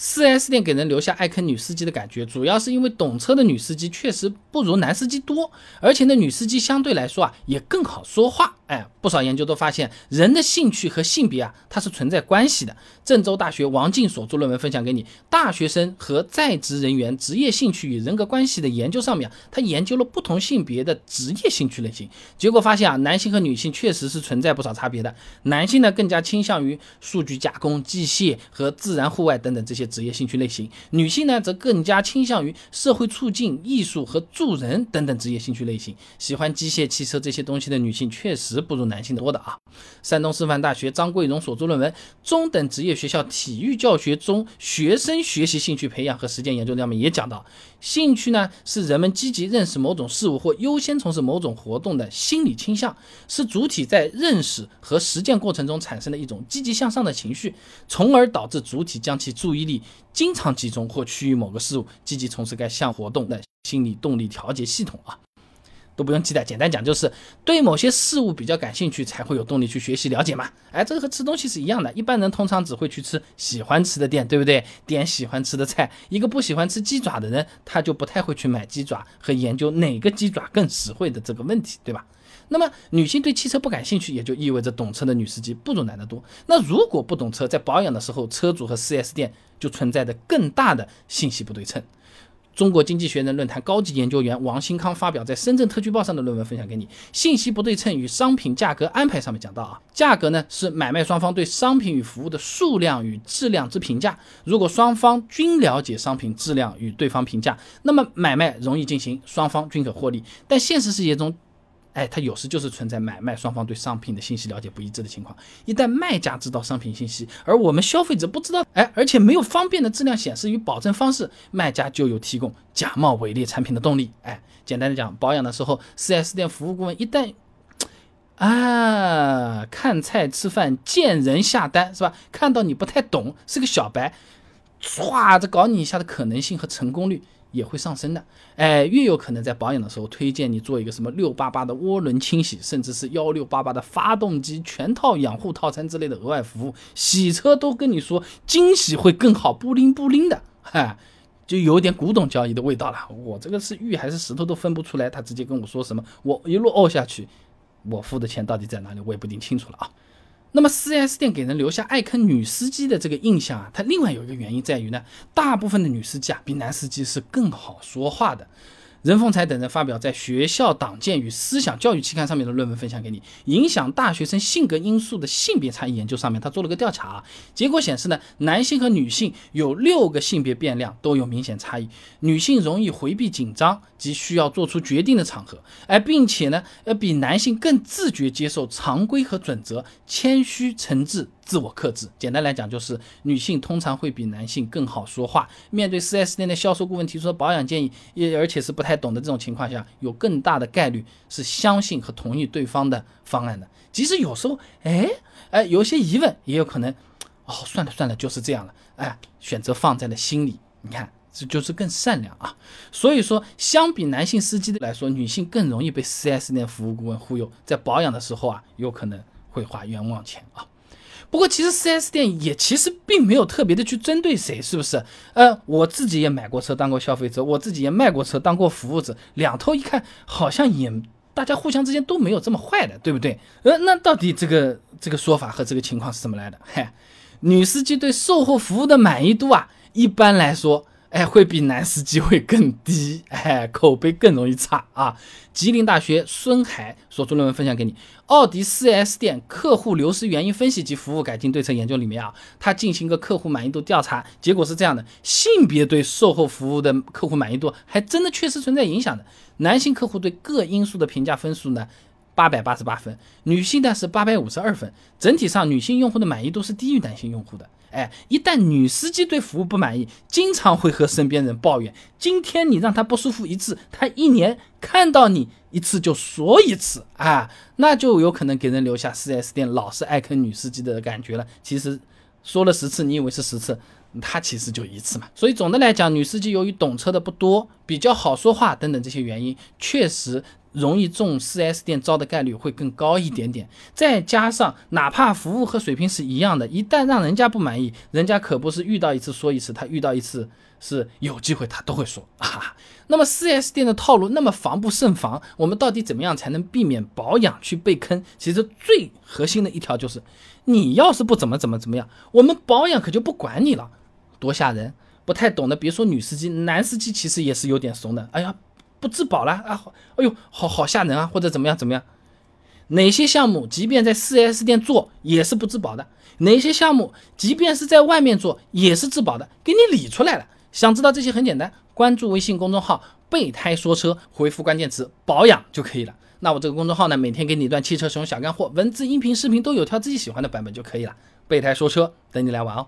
4S 店给人留下爱坑女司机的感觉，主要是因为懂车的女司机确实不如男司机多，而且那，女司机相对来说啊也更好说话。哎，不少研究都发现，人的兴趣和性别啊，它是存在关系的。郑州大学王静所做论文分享给你，大学生和在职人员职业兴趣与人格关系的研究上面，他研究了不同性别的职业兴趣类型，结果发现啊，男性和女性确实是存在不少差别的。男性呢更加倾向于数据加工、机械和自然户外等等这些职业兴趣类型，女性呢则更加倾向于社会促进、艺术和助人等等职业兴趣类型。喜欢机械、汽车这些东西的女性确实。不如男性多的啊！山东师范大学张桂荣所著论文《中等职业学校体育教学中学生学习兴趣培养和实践研究》上面也讲到，兴趣呢是人们积极认识某种事物或优先从事某种活动的心理倾向，是主体在认识和实践过程中产生的一种积极向上的情绪，从而导致主体将其注意力经常集中或趋于某个事物，积极从事该项活动的心理动力调节系统啊。都不用记得，简单讲就是对某些事物比较感兴趣，才会有动力去学习了解嘛。哎，这个和吃东西是一样的，一般人通常只会去吃喜欢吃的店，对不对？点喜欢吃的菜。一个不喜欢吃鸡爪的人，他就不太会去买鸡爪和研究哪个鸡爪更实惠的这个问题，对吧？那么女性对汽车不感兴趣，也就意味着懂车的女司机不如男的多。那如果不懂车，在保养的时候，车主和 4S 店就存在着更大的信息不对称。中国经济学人论坛高级研究员王新康发表在深圳特区报上的论文分享给你。信息不对称与商品价格安排上面讲到啊，价格呢是买卖双方对商品与服务的数量与质量之评价。如果双方均了解商品质量与对方评价，那么买卖容易进行，双方均可获利。但现实世界中，哎，它有时就是存在买卖双方对商品的信息了解不一致的情况。一旦卖家知道商品信息，而我们消费者不知道，哎，而且没有方便的质量显示与保证方式，卖家就有提供假冒伪劣产品的动力。哎，简单的讲，保养的时候，4S 店服务顾问一旦啊看菜吃饭见人下单是吧？看到你不太懂，是个小白，唰，这搞你一下的可能性和成功率。也会上升的，哎，越有可能在保养的时候推荐你做一个什么六八八的涡轮清洗，甚至是幺六八八的发动机全套养护套餐之类的额外服务。洗车都跟你说惊喜会更好，不灵不灵的，哈，就有点古董交易的味道了。我这个是玉还是石头都分不出来，他直接跟我说什么，我一路哦下去，我付的钱到底在哪里，我也不一定清楚了啊。那么，4S 店给人留下爱坑女司机的这个印象啊，它另外有一个原因在于呢，大部分的女司机啊，比男司机是更好说话的。任凤才等人发表在《学校党建与思想教育》期刊上面的论文分享给你，影响大学生性格因素的性别差异研究上面，他做了个调查，结果显示呢，男性和女性有六个性别变量都有明显差异。女性容易回避紧张及需要做出决定的场合，哎，并且呢，呃，比男性更自觉接受常规和准则，谦虚诚挚。自我克制，简单来讲就是女性通常会比男性更好说话。面对 4S 店的销售顾问提出的保养建议，也而且是不太懂的这种情况下，有更大的概率是相信和同意对方的方案的。即使有时候，哎哎，有些疑问，也有可能，哦，算了算了，就是这样了，哎，选择放在了心里。你看，这就是更善良啊。所以说，相比男性司机的来说，女性更容易被 4S 店服务顾问忽悠，在保养的时候啊，有可能会花冤枉钱啊。不过，其实 4S 店也其实并没有特别的去针对谁，是不是？呃，我自己也买过车，当过消费者，我自己也卖过车，当过服务者，两头一看，好像也大家互相之间都没有这么坏的，对不对？呃，那到底这个这个说法和这个情况是怎么来的？嗨，女司机对售后服务的满意度啊，一般来说。哎，会比男司机会更低，哎，口碑更容易差啊！吉林大学孙海所做论文分享给你，《奥迪 4S 店客户流失原因分析及服务改进对策研究》里面啊，他进行个客户满意度调查，结果是这样的：性别对售后服务的客户满意度还真的确实存在影响的。男性客户对各因素的评价分数呢，八百八十八分，女性呢是八百五十二分，整体上女性用户的满意度是低于男性用户的。哎，一旦女司机对服务不满意，经常会和身边人抱怨。今天你让她不舒服一次，她一年看到你一次就说一次啊，那就有可能给人留下 4S 店老是爱坑女司机的感觉了。其实说了十次，你以为是十次，他其实就一次嘛。所以总的来讲，女司机由于懂车的不多，比较好说话等等这些原因，确实容易中 4S 店招的概率会更高一点点。再加上，哪怕服务和水平是一样的，一旦让人家不满意，人家可不是遇到一次说一次，他遇到一次是有机会他都会说啊。那么 4S 店的套路那么防不胜防，我们到底怎么样才能避免保养去被坑？其实最核心的一条就是，你要是不怎么怎么怎么样，我们保养可就不管你了，多吓人！不太懂的别说女司机，男司机其实也是有点怂的。哎呀，不质保了啊！哎呦，好好吓人啊！或者怎么样怎么样？哪些项目即便在 4S 店做也是不质保的？哪些项目即便是在外面做也是质保的？给你理出来了。想知道这些很简单。关注微信公众号“备胎说车”，回复关键词“保养”就可以了。那我这个公众号呢，每天给你一段汽车使用小干货，文字、音频、视频都有，挑自己喜欢的版本就可以了。备胎说车，等你来玩哦。